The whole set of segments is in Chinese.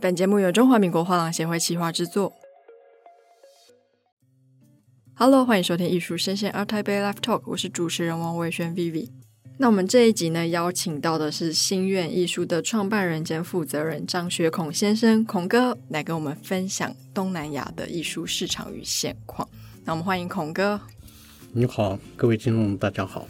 本节目由中华民国画廊协会企划制作。Hello，欢迎收听艺术声鲜 ART TAIPEI Live Talk，我是主持人王维轩 Vivi。那我们这一集呢，邀请到的是心愿艺术的创办人兼负责人张学孔先生，孔哥来跟我们分享东南亚的艺术市场与现况。那我们欢迎孔哥。你好，各位听众，大家好。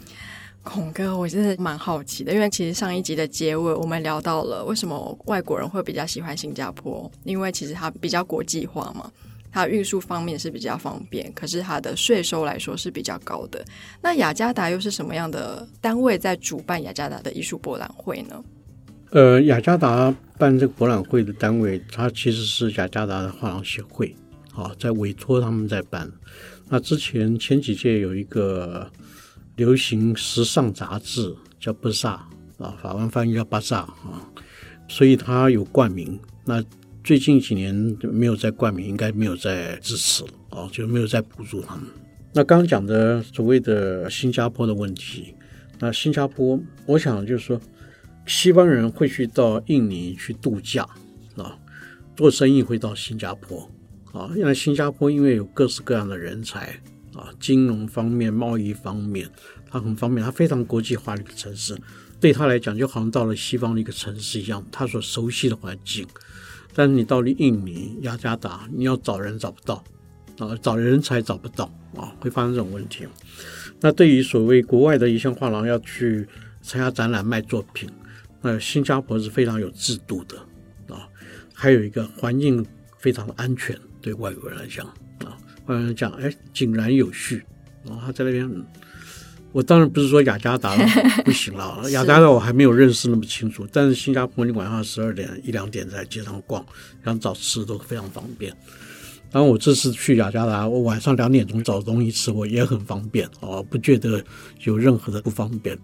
孔哥，我真的蛮好奇的，因为其实上一集的结尾我们聊到了为什么外国人会比较喜欢新加坡，因为其实它比较国际化嘛，它运输方面是比较方便，可是它的税收来说是比较高的。那雅加达又是什么样的单位在主办雅加达的艺术博览会呢？呃，雅加达办这个博览会的单位，它其实是雅加达的画廊协会，啊，在委托他们在办。那之前前几届有一个。流行时尚杂志叫《巴萨》啊，法文翻译叫《巴萨》啊，所以它有冠名。那最近几年没有再冠名，应该没有再支持了啊，就没有再补助他们。那刚刚讲的所谓的新加坡的问题，那新加坡，我想就是说，西方人会去到印尼去度假啊，做生意会到新加坡啊，因为新加坡因为有各式各样的人才。啊，金融方面、贸易方面，它很方便，它非常国际化的一个城市，对他来讲就好像到了西方的一个城市一样，他所熟悉的环境。但是你到了印尼、雅加达，你要找人找不到，啊，找人才找不到，啊，会发生这种问题。那对于所谓国外的一些画廊要去参加展览卖作品，那新加坡是非常有制度的，啊，还有一个环境非常的安全，对外国人来讲。嗯，讲哎，井然有序，然后他在那边，我当然不是说雅加达 不行了，雅加达我还没有认识那么清楚，但是新加坡你晚上十二点一两点在街上逛，想找吃都非常方便。当然我这次去雅加达，我晚上两点钟找东西吃，我也很方便哦，不觉得有任何的不方便。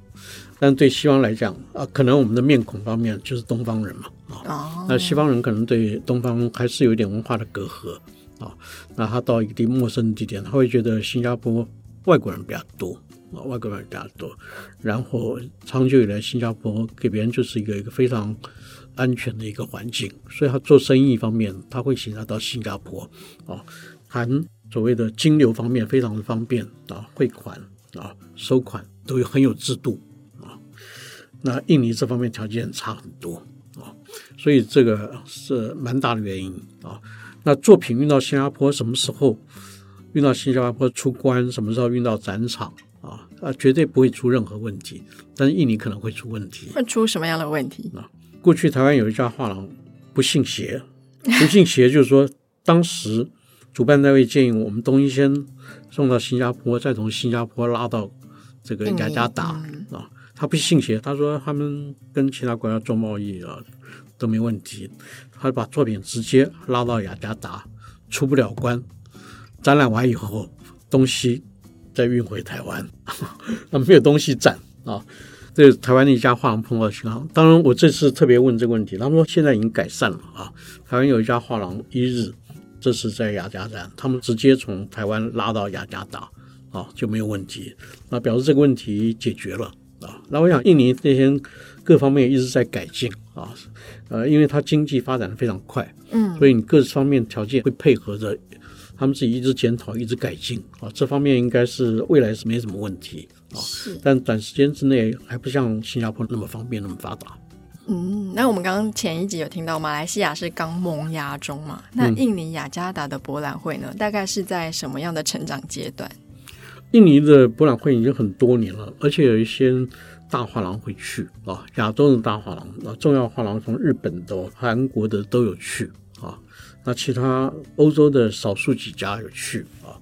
但对西方来讲啊，可能我们的面孔方面就是东方人嘛啊，那西方人可能对东方还是有一点文化的隔阂。啊，那他到一个地陌生地点，他会觉得新加坡外国人比较多啊，外国人比较多。然后长久以来，新加坡给别人就是一个一个非常安全的一个环境，所以他做生意方面，他会选择到新加坡啊，含所谓的金流方面非常的方便啊，汇款啊、收款都有很有制度啊。那印尼这方面条件差很多啊，所以这个是蛮大的原因啊。那作品运到新加坡什么时候运到新加坡出关？什么时候运到展场啊？啊，绝对不会出任何问题。但是印尼可能会出问题。会出什么样的问题？啊，过去台湾有一家画廊不信邪，不信邪就是说，当时主办单位建议我们东西先送到新加坡，再从新加坡拉到这个雅加达啊。他不信邪，他说他们跟其他国家做贸易啊都没问题。他把作品直接拉到雅加达，出不了关，展览完以后，东西再运回台湾，那没有东西展啊。这是台湾的一家画廊碰到的情况。当然，我这次特别问这个问题，他们说现在已经改善了啊。台湾有一家画廊一日，这是在雅加达，他们直接从台湾拉到雅加达啊，就没有问题。那表示这个问题解决了啊。那我想印尼那些各方面一直在改进。啊，呃，因为它经济发展的非常快，嗯，所以你各方面条件会配合着，他们自己一直检讨，一直改进啊，这方面应该是未来是没什么问题啊。是，但短时间之内还不像新加坡那么方便，那么发达。嗯，那我们刚刚前一集有听到马来西亚是刚萌芽中嘛？那印尼雅加达的博览会呢，嗯，大概是在什么样的成长阶段？印尼的博览会已经很多年了，而且有一些。大画廊会去啊，亚洲的大画廊啊，重要画廊从日本的、韩国的都有去啊。那其他欧洲的少数几家有去啊。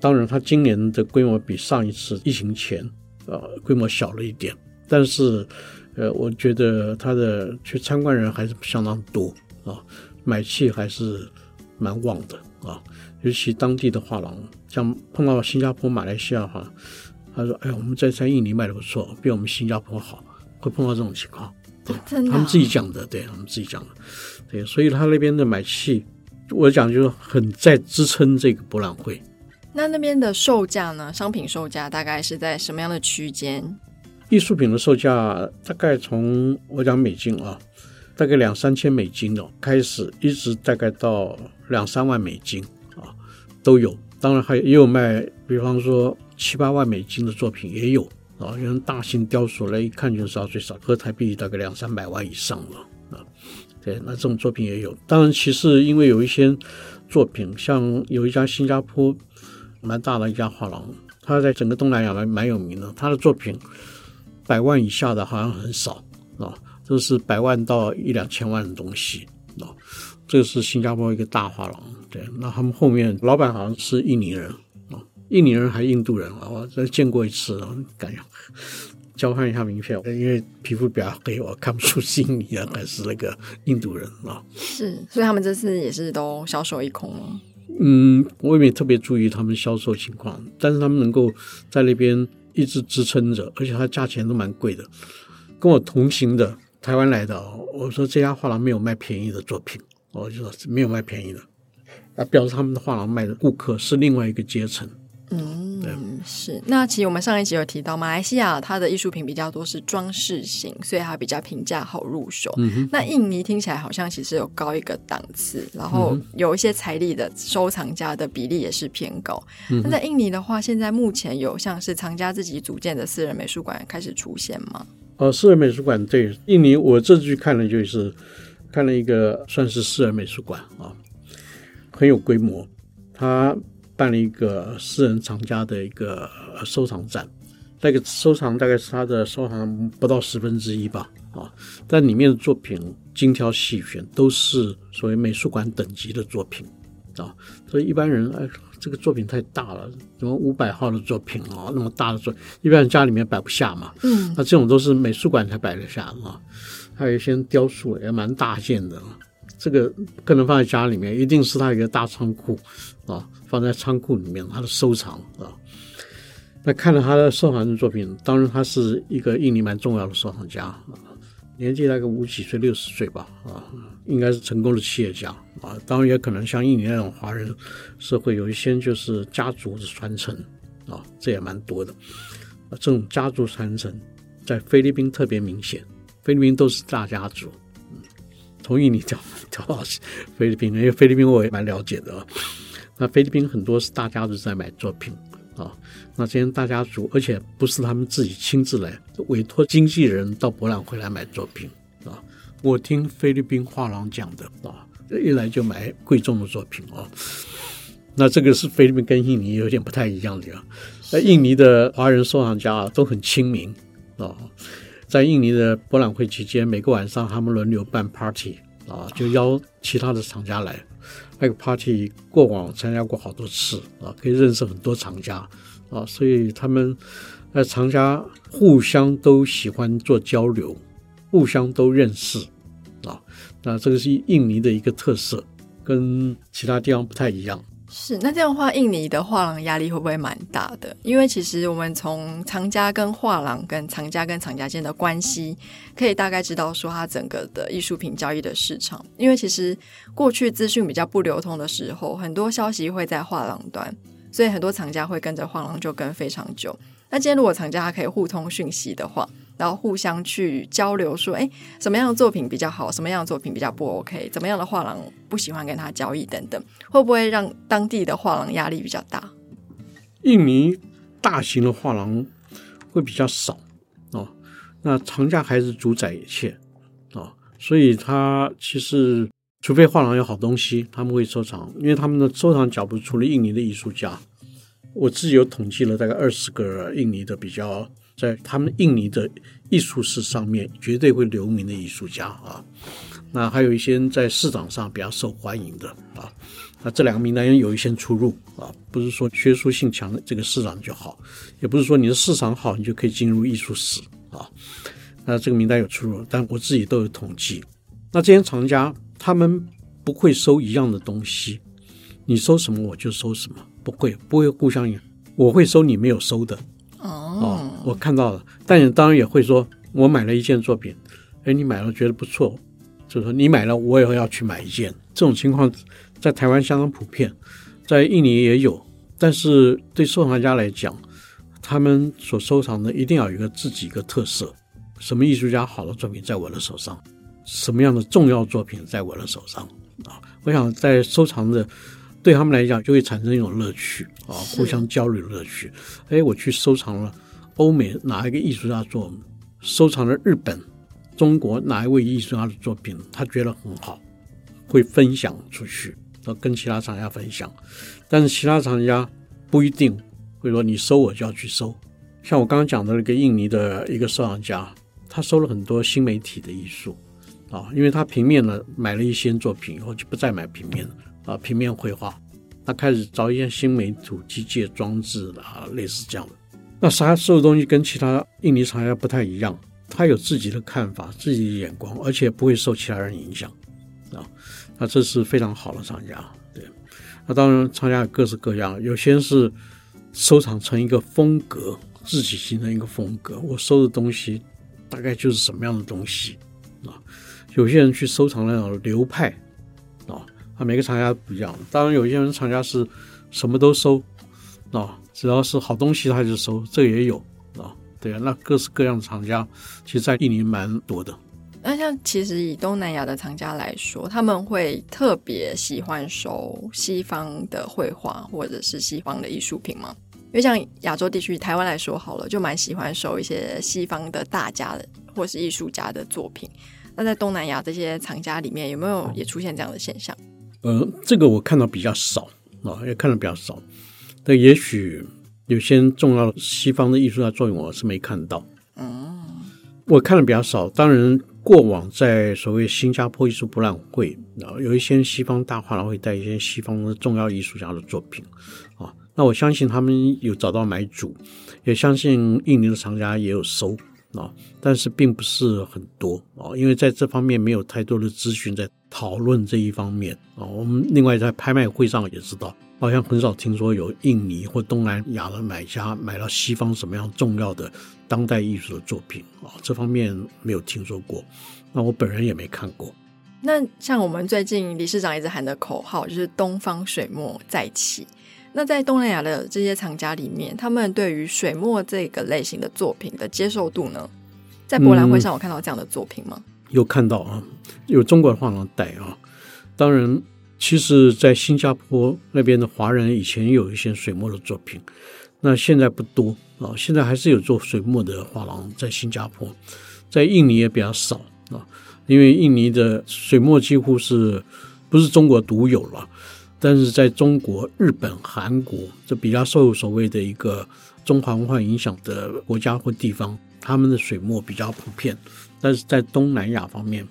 当然，它今年的规模比上一次疫情前啊规模小了一点，但是呃，我觉得它的去参观人还是相当多啊，买气还是蛮旺的啊。尤其当地的画廊，像碰到新加坡、马来西亚哈。他说：“哎呀，我们在在印尼卖的不错，比我们新加坡好，会碰到这种情况。他们自己讲的，对，他们自己讲的，对，所以他那边的买气，我讲就是很在支撑这个博览会。那那边的售价呢？商品售价大概是在什么样的区间？艺术品的售价大概从我讲美金啊，大概两三千美金哦，开始一直大概到两三万美金啊都有。当然还有也有卖，比方说七八万美金的作品也有啊，用大型雕塑来一看就知道最少合台币大概两三百万以上了啊。对，那这种作品也有。当然，其实因为有一些作品，像有一家新加坡蛮大的一家画廊，他在整个东南亚蛮蛮有名的，他的作品百万以下的好像很少啊，都是百万到一两千万的东西啊。这个是新加坡一个大画廊，对，那他们后面老板好像是印尼人，印尼人还是印度人啊，我再见过一次，感觉交换一下名片，因为皮肤比较黑，我看不出是印尼人还是那个印度人啊。是，所以他们这次也是都销售一空了。嗯，我也没特别注意他们销售情况，但是他们能够在那边一直支撑着，而且它价钱都蛮贵的。跟我同行的台湾来的，我说这家画廊没有卖便宜的作品。我就说没有卖便宜的，啊，表示他们的画廊卖的顾客是另外一个阶层。嗯，是。那其实我们上一集有提到，马来西亚它的艺术品比较多是装饰型，所以它比较平价好入手。嗯哼。那印尼听起来好像其实有高一个档次，然后有一些财力的收藏家的比例也是偏高。嗯。那在印尼的话，现在目前有像是藏家自己组建的私人美术馆开始出现吗？哦，私人美术馆对印尼，我这次看了就是。看了一个算是私人美术馆啊，很有规模。他办了一个私人藏家的一个收藏展，那个收藏大概是他的收藏不到十分之一吧啊，但里面的作品精挑细选，都是所谓美术馆等级的作品啊。所以一般人哎，这个作品太大了，什么五百号的作品啊，那么大的作品，一般人家里面摆不下嘛。嗯，那这种都是美术馆才摆得下啊。还有一些雕塑也蛮大件的，这个不可能放在家里面，一定是他一个大仓库啊，放在仓库里面，他的收藏啊。那看了他的收藏的作品，当然他是一个印尼蛮重要的收藏家啊，年纪大概五几岁、六十岁吧啊，应该是成功的企业家啊。当然也可能像印尼那种华人社会，有一些就是家族的传承啊，这也蛮多的。这种家族传承在菲律宾特别明显。菲律宾都是大家族，嗯，从印尼调调到菲律宾，因为菲律宾我也蛮了解的啊。那菲律宾很多是大家族在买作品啊，那这些大家族，而且不是他们自己亲自来，委托经纪人到博览会来买作品啊。我听菲律宾画廊讲的啊，一来就买贵重的作品啊。那这个是菲律宾跟印尼有点不太一样的啊。那印尼的华人收藏家啊都很亲民啊。在印尼的博览会期间，每个晚上他们轮流办 party 啊，就邀其他的厂家来。那个 party 过往参加过好多次啊，可以认识很多厂家啊，所以他们呃厂家互相都喜欢做交流，互相都认识啊。那这个是印尼的一个特色，跟其他地方不太一样。是，那这样的话，印尼的画廊压力会不会蛮大的？因为其实我们从藏家跟画廊、跟藏家跟藏家间的关系，可以大概知道说它整个的艺术品交易的市场。因为其实过去资讯比较不流通的时候，很多消息会在画廊端，所以很多藏家会跟着画廊就跟非常久。那今天如果藏家他可以互通讯息的话，然后互相去交流，说，哎，什么样的作品比较好，什么样的作品比较不 OK，怎么样的画廊不喜欢跟他交易等等，会不会让当地的画廊压力比较大？印尼大型的画廊会比较少哦，那藏家还是主宰一切哦，所以他其实除非画廊有好东西，他们会收藏，因为他们的收藏脚步除了印尼的艺术家，我自己有统计了大概二十个印尼的比较。在他们印尼的艺术史上面，绝对会留名的艺术家啊，那还有一些在市场上比较受欢迎的啊，那这两个名单有一些出入啊，不是说学术性强的这个市场就好，也不是说你的市场好，你就可以进入艺术史啊，那这个名单有出入，但我自己都有统计。那这些藏家他们不会收一样的东西，你收什么我就收什么，不会不会互相，我会收你没有收的。哦，我看到了，但你当然也会说，我买了一件作品，哎，你买了觉得不错，就是说你买了，我也要去买一件。这种情况在台湾相当普遍，在印尼也有，但是对收藏家来讲，他们所收藏的一定要有一个自己一个特色，什么艺术家好的作品在我的手上，什么样的重要作品在我的手上啊？我想在收藏的对他们来讲就会产生一种乐趣啊，互相交流的乐趣。哎，我去收藏了欧美哪一个艺术家作品，收藏了日本、中国哪一位艺术家的作品，他觉得很好，会分享出去，要跟其他厂家分享。但是其他厂家不一定会说你收我就要去收。像我刚刚讲的那个印尼的一个收藏家，他收了很多新媒体的艺术啊，因为他平面呢买了一些作品以后就不再买平面了啊，平面绘画，他开始找一些新媒体机械装置啊，类似这样的。那他收的东西跟其他印尼厂家不太一样，他有自己的看法、自己的眼光，而且不会受其他人影响啊。那这是非常好的厂家，对。那当然厂家各式各样，有些是收藏成一个风格。自己形成一个风格，我收的东西大概就是什么样的东西啊？有些人去收藏那种流派啊，每个厂家不一样。当然，有一些人藏家是什么都收啊，只要是好东西他就收，这也有啊。对啊，那各式各样的厂家，其实在印尼蛮多的。那像其实以东南亚的藏家来说，他们会特别喜欢收西方的绘画或者是西方的艺术品吗？因为像亚洲地区，台湾来说好了，就蛮喜欢收一些西方的大家的或是艺术家的作品。那在东南亚这些藏家里面，有没有也出现这样的现象？呃，这个我看到比较少啊，也看的比较少。但也许有些重要的西方的艺术家作品，我是没看到。嗯，我看的比较少。当然，过往在所谓新加坡艺术博览会，啊有一些西方大画廊会带一些西方的重要艺术家的作品啊。那我相信他们有找到买主，也相信印尼的藏家也有收啊，但是并不是很多啊，因为在这方面没有太多的资讯在讨论这一方面啊。我们另外在拍卖会上也知道，好像很少听说有印尼或东南亚的买家买到西方什么样重要的当代艺术的作品啊，这方面没有听说过。那我本人也没看过。那像我们最近理事长一直喊的口号就是“东方水墨再起”。那在东南亚的这些藏家里面，他们对于水墨这个类型的作品的接受度呢？在博览会上有看到这样的作品吗？嗯、有看到啊，有中国的画廊带啊。当然，其实，在新加坡那边的华人以前有一些水墨的作品，那现在不多啊。现在还是有做水墨的画廊在新加坡，在印尼也比较少啊，因为印尼的水墨几乎是不是中国独有了。但是在中国、日本、韩国这比较受所谓的一个中华文化影响的国家或地方，他们的水墨比较普遍。但是在东南亚方面，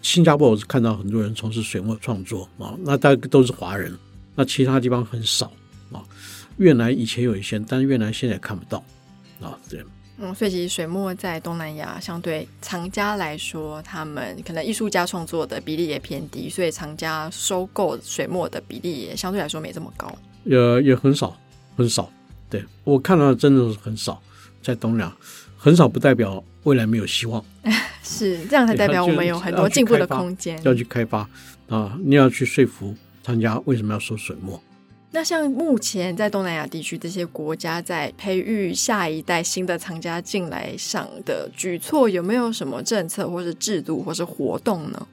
新加坡我是看到很多人从事水墨创作啊，那大概都是华人，那其他地方很少啊。越南以前有一些，但是越南现在也看不到啊，这样。嗯，所以其实水墨在东南亚相对藏家来说，他们可能艺术家创作的比例也偏低，所以藏家收购水墨的比例也相对来说没这么高。也也很少，很少。对，我看到的真的是很少，在东南亚很少，不代表未来没有希望。是这样才代表我们有很多进步的空间。要去开发啊！你要去说服藏家为什么要收水墨。那像目前在东南亚地区这些国家在培育下一代新的藏家进来上的举措，有没有什么政策或是制度或是活动呢？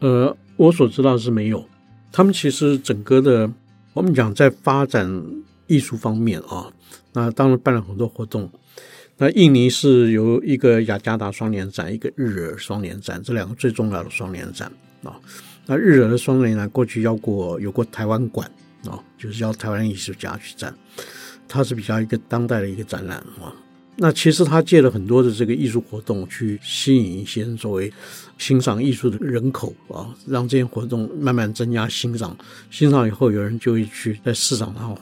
呃，我所知道是没有。他们其实整个的，我们讲在发展艺术方面啊，那当然办了很多活动。那印尼是由一个雅加达双年展，一个日耳双年展，这两个最重要的双年展啊。那日耳的双年展过去要过有过台湾馆。啊、哦，就是要台湾艺术家去展，它是比较一个当代的一个展览啊。那其实他借了很多的这个艺术活动去吸引一些作为欣赏艺术的人口啊，让这些活动慢慢增加欣赏，欣赏以后有人就会去在市场上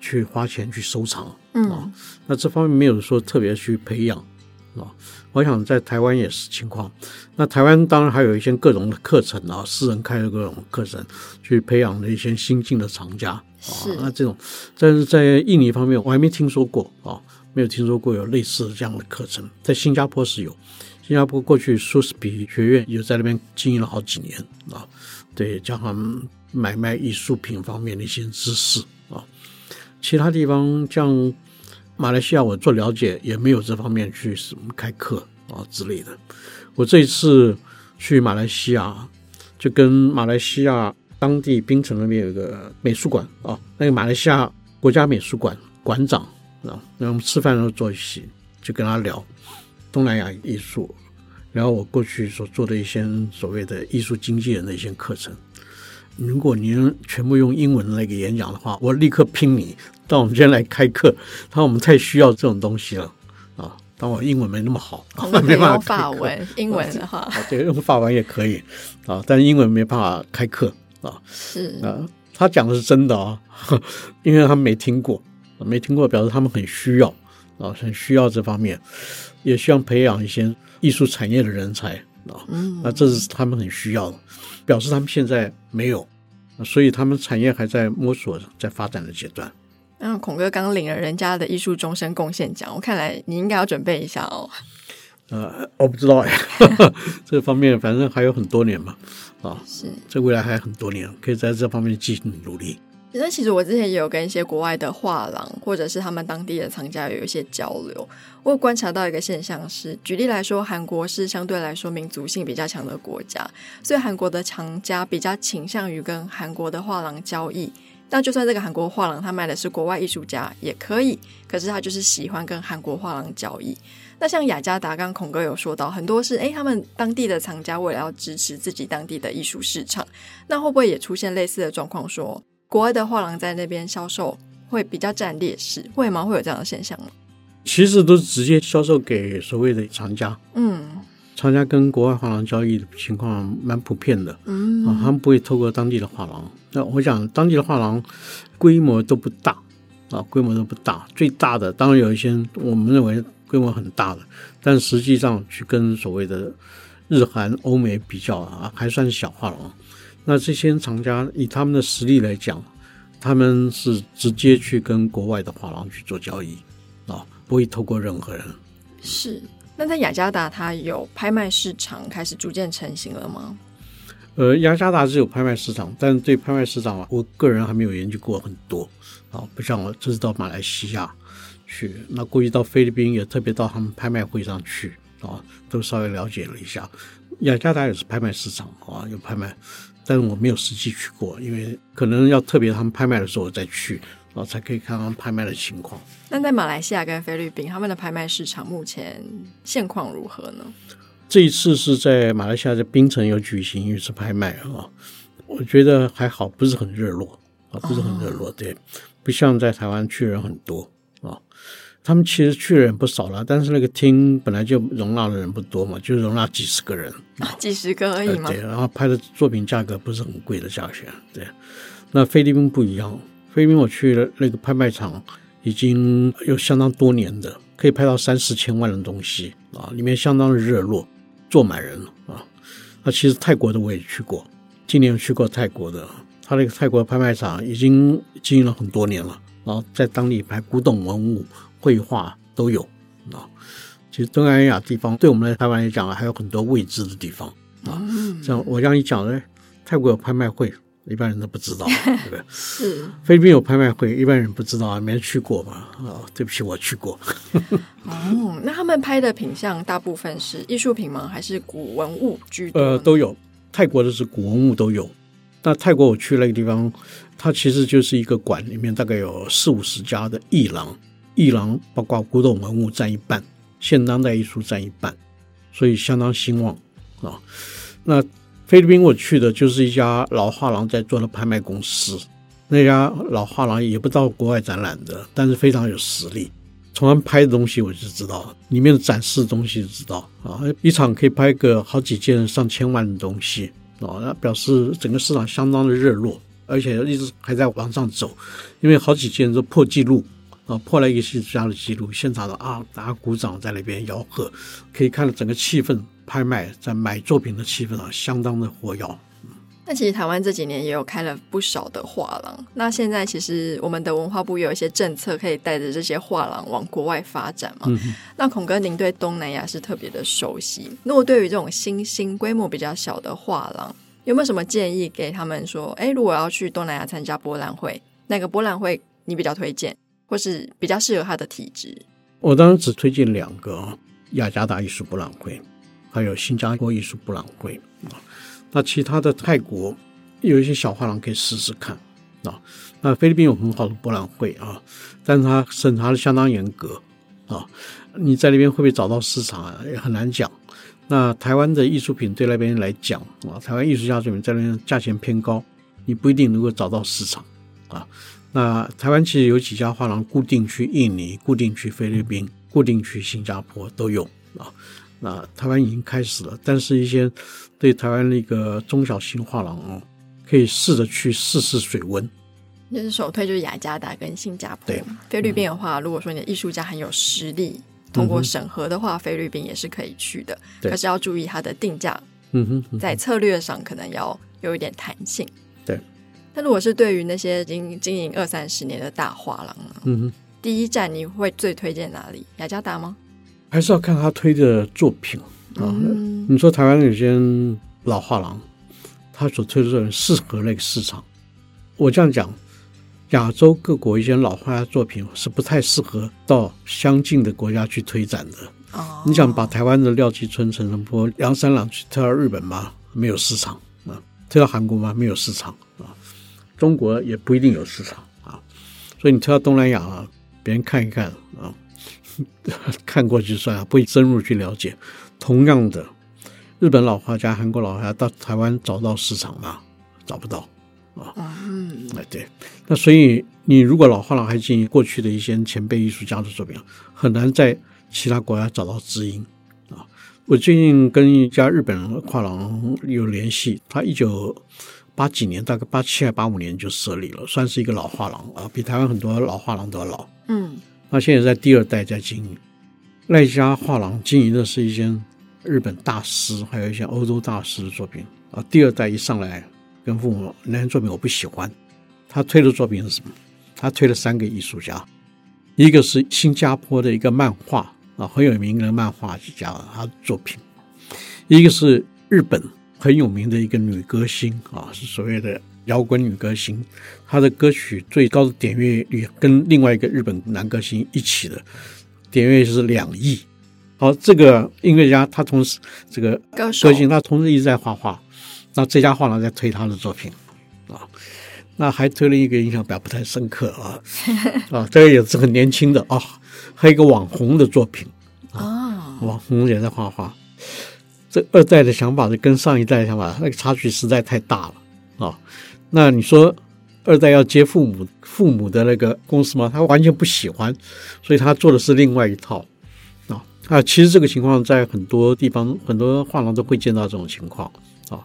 去花钱去收藏啊。嗯、那这方面没有说特别去培养啊。我想在台湾也是情况。那台湾当然还有一些各种的课程啊，私人开的各种课程，去培养了一些新进的藏家啊。那这种，但是在印尼方面我还没听说过啊，没有听说过有类似的这样的课程。在新加坡是有，新加坡过去苏斯比学院有在那边经营了好几年啊，对，教他们买卖艺术品方面的一些知识啊。其他地方像。马来西亚，我做了解也没有这方面去什么开课啊之类的。我这一次去马来西亚，就跟马来西亚当地槟城那边有个美术馆啊，那个马来西亚国家美术馆馆长啊，那我们吃饭的时候坐一起，就跟他聊东南亚艺术，然后我过去所做的一些所谓的艺术经纪人的一些课程。如果您全部用英文来给演讲的话，我立刻拼你到我们今天来开课。他说我们太需要这种东西了啊！当我英文没那么好，没办法用法文，英文的话，对，用法文也可以啊，但英文没办法开课啊。是啊，他讲的是真的啊，因为他们没听过，没听过表示他们很需要啊，很需要这方面，也希望培养一些艺术产业的人才。嗯，那这是他们很需要的，表示他们现在没有，所以他们产业还在摸索、在发展的阶段。那孔哥刚领了人家的艺术终身贡献奖，我看来你应该要准备一下哦。呃，我不知道哎，这方面反正还有很多年嘛，啊，是，这未来还有很多年，可以在这方面继续努力。那其实我之前也有跟一些国外的画廊，或者是他们当地的藏家有一些交流。我有观察到一个现象是，举例来说，韩国是相对来说民族性比较强的国家，所以韩国的藏家比较倾向于跟韩国的画廊交易。那就算这个韩国画廊他卖的是国外艺术家也可以，可是他就是喜欢跟韩国画廊交易。那像雅加达，刚孔哥有说到，很多是诶，他们当地的藏家为了要支持自己当地的艺术市场，那会不会也出现类似的状况说？国外的画廊在那边销售会比较占劣势，会吗？会有这样的现象吗？其实都是直接销售给所谓的藏家。嗯，藏家跟国外画廊交易的情况蛮普遍的。嗯，啊，他们不会透过当地的画廊。那我想，当地的画廊规模都不大啊，规模都不大。最大的当然有一些我们认为规模很大的，但实际上去跟所谓的日韩、欧美比较啊，还算是小画廊。那这些厂家以他们的实力来讲，他们是直接去跟国外的画廊去做交易啊，不会透过任何人。是。那在雅加达，它有拍卖市场开始逐渐成型了吗？呃，雅加达是有拍卖市场，但是对拍卖市场，我个人还没有研究过很多啊，不像我这次到马来西亚去，那过去到菲律宾也特别到他们拍卖会上去啊，都稍微了解了一下。雅加达也是拍卖市场啊，有拍卖。但是我没有实际去过，因为可能要特别他们拍卖的时候我再去，才可以看看拍卖的情况。那在马来西亚跟菲律宾，他们的拍卖市场目前现况如何呢？这一次是在马来西亚的槟城有举行一次拍卖啊，我觉得还好，不是很热络啊，不是很热络，对，不像在台湾去人很多啊。他们其实去的人不少了，但是那个厅本来就容纳的人不多嘛，就容纳几十个人，啊，几十个而已嘛。对，然后拍的作品价格不是很贵的价钱。对，那菲律宾不一样，菲律宾我去了那个拍卖场，已经有相当多年的，可以拍到三四千万的东西啊，里面相当的热络，坐满人啊。那其实泰国的我也去过，今年去过泰国的，他那个泰国拍卖场已经经营了很多年了，然后在当地拍古董文物。绘画都有啊，其实东南亚地方对我们来台湾来讲还有很多未知的地方啊。像我让你讲的，泰国有拍卖会，一般人都不知道，对不对？是。菲律宾有拍卖会，一般人不知道啊，没人去过嘛。啊，对不起，我去过。哦，那他们拍的品相大部分是艺术品吗？还是古文物居多？呃，都有。泰国的是古文物都有。那泰国我去那个地方，它其实就是一个馆，里面大概有四五十家的艺廊。艺廊包括古董文物占一半，现当代艺术占一半，所以相当兴旺啊。那菲律宾我去的就是一家老画廊在做的拍卖公司，那家老画廊也不到国外展览的，但是非常有实力。从他们拍的东西我就知道，里面展示的东西就知道啊，一场可以拍个好几件上千万的东西啊，那表示整个市场相当的热络，而且一直还在往上走，因为好几件都破纪录。啊，破了一个艺术家的记录，现场的啊，大家鼓掌在那边吆喝，可以看到整个气氛，拍卖在买作品的气氛啊，相当的活跃。那其实台湾这几年也有开了不少的画廊，那现在其实我们的文化部也有一些政策，可以带着这些画廊往国外发展嘛。嗯、那孔哥，您对东南亚是特别的熟悉，那我对于这种新兴规模比较小的画廊，有没有什么建议给他们说？哎，如果要去东南亚参加博览会，哪个博览会你比较推荐？或是比较适合他的体质，我当然只推荐两个：雅加达艺术博览会，还有新加坡艺术博览会啊。那其他的泰国有一些小画廊可以试试看啊。那菲律宾有很好的博览会啊，但是它审查的相当严格啊。你在那边会不会找到市场啊？也很难讲。那台湾的艺术品对那边来讲啊，台湾艺术家这边在那边价钱偏高，你不一定能够找到市场啊。那台湾其实有几家画廊固定去印尼、固定去菲律宾、固定去新加坡都有啊。那台湾已经开始了，但是一些对台湾那个中小型画廊哦，可以试着去试试水温。就是首推就是雅加达跟新加坡。对，菲律宾的话，嗯、如果说你的艺术家很有实力。通过审核的话，嗯、菲律宾也是可以去的，可是要注意它的定价。嗯哼，在策略上可能要有一点弹性。对，那如果是对于那些经经营二三十年的大画廊，嗯哼，第一站你会最推荐哪里？雅加达吗？还是要看他推的作品啊？嗯、你说台湾有些老画廊，他所推的作品适合那个市场？我这样讲。亚洲各国一些老画家作品是不太适合到相近的国家去推展的。哦，你想把台湾的廖继春、陈澄波、杨三郎去推到日本吗？没有市场啊。推到韩国吗？没有市场啊。中国也不一定有市场啊。所以你推到东南亚啊，别人看一看啊，看过去算了，不会深入去了解。同样的，日本老画家、韩国老画家到台湾找到市场吗？找不到。啊，嗯，哎，对，那所以你如果老画廊还经营过去的一些前辈艺术家的作品，很难在其他国家找到知音啊。我最近跟一家日本画廊有联系，他一九八几年，大概八七还八五年就设立了，算是一个老画廊啊，比台湾很多老画廊都要老。嗯，那现在在第二代在经营，那一家画廊经营的是一些日本大师，还有一些欧洲大师的作品啊。第二代一上来。跟父母那些作品我不喜欢，他推的作品是什么？他推了三个艺术家，一个是新加坡的一个漫画啊，很有名的漫画家，他的作品；一个是日本很有名的一个女歌星啊，是所谓的摇滚女歌星，她的歌曲最高的点阅率跟另外一个日本男歌星一起的点阅是两亿。好，这个音乐家他同时这个歌星他同时一直在画画。那这家画廊在推他的作品，啊，那还推了一个印象比较不太深刻啊，啊，这个也是很年轻的啊，还有一个网红的作品啊，网红也在画画。这二代的想法是跟上一代的想法那个差距实在太大了啊。那你说二代要接父母父母的那个公司吗？他完全不喜欢，所以他做的是另外一套啊啊。其实这个情况在很多地方很多画廊都会见到这种情况啊。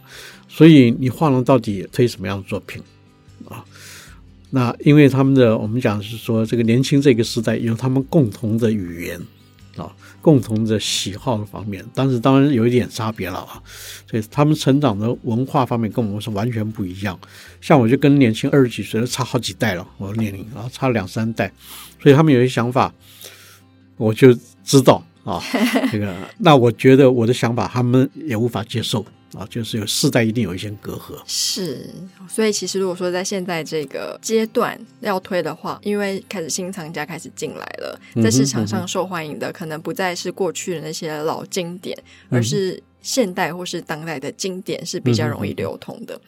所以你画廊到底推什么样的作品啊？那因为他们的我们讲是说，这个年轻这个时代有他们共同的语言啊，共同的喜好的方面，但是当然有一点差别了啊。所以他们成长的文化方面跟我们是完全不一样。像我就跟年轻二十几岁的差好几代了，我的年龄啊差两三代，所以他们有些想法，我就知道啊。这个那我觉得我的想法他们也无法接受。啊，就是有世代一定有一些隔阂，是，所以其实如果说在现在这个阶段要推的话，因为开始新藏家开始进来了，在市场上受欢迎的可能不再是过去的那些老经典，而是现代或是当代的经典是比较容易流通的。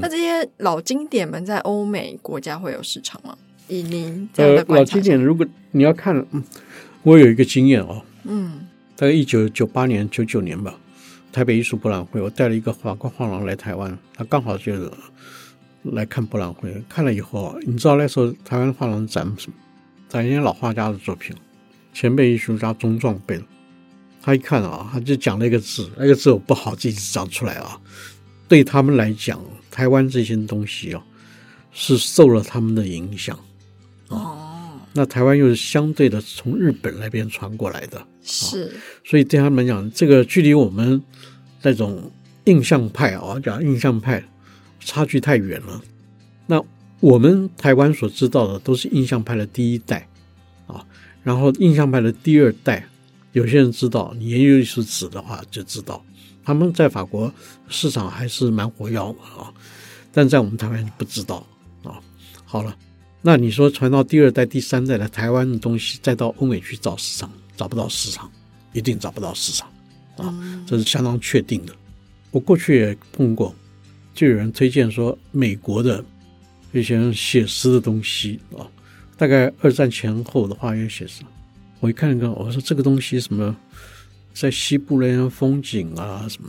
那这些老经典们在欧美国家会有市场吗？以您这样的观察，呃，老经典如果你要看，嗯，我有一个经验哦，嗯，大概一九九八年、九九年吧。台北艺术博览会，我带了一个法国画廊来台湾，他刚好就是来看博览会。看了以后，你知道那时候台湾画廊展什么？展一些老画家的作品，前辈艺术家中壮辈的。他一看啊，他就讲了一个字，那个字我不好自己讲出来啊。对他们来讲，台湾这些东西啊，是受了他们的影响哦，那台湾又是相对的从日本那边传过来的。是，所以对他们来讲，这个距离我们那种印象派啊，讲印象派差距太远了。那我们台湾所知道的都是印象派的第一代啊，然后印象派的第二代，有些人知道，你研究艺术史的话就知道，他们在法国市场还是蛮活跃的啊，但在我们台湾不知道啊。好了，那你说传到第二代、第三代的台湾的东西，再到欧美去找市场。找不到市场，一定找不到市场，啊，这是相当确定的。我过去也碰过，就有人推荐说美国的一些写诗的东西啊，大概二战前后的话也写诗。我一看一看，我说这个东西什么，在西部那些风景啊什么，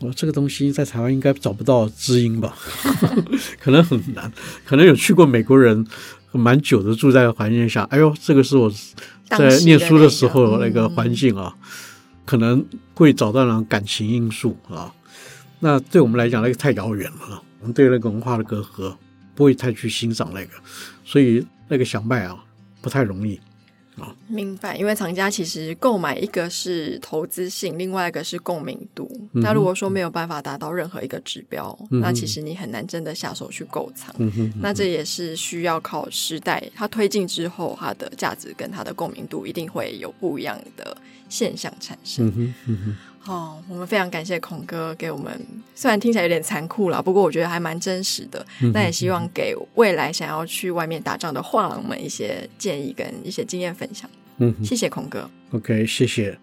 我说这个东西在台湾应该找不到知音吧，可能很难，可能有去过美国人蛮久的住在环境下，哎呦，这个是我在念书的时候那个环境啊。可能会找到那种感情因素啊，那对我们来讲，那个太遥远了。我们对那个文化的隔阂，不会太去欣赏那个，所以那个想卖啊，不太容易啊。明白，因为藏家其实购买一个是投资性，另外一个是共鸣度。那、嗯、如果说没有办法达到任何一个指标，嗯、那其实你很难真的下手去购藏。嗯，那这也是需要靠时代它推进之后，它的价值跟它的共鸣度一定会有不一样的。现象产生。哦，我们非常感谢孔哥给我们，虽然听起来有点残酷了，不过我觉得还蛮真实的。嗯。那也希望给未来想要去外面打仗的画廊们一些建议跟一些经验分享。嗯，谢谢孔哥。OK，谢谢。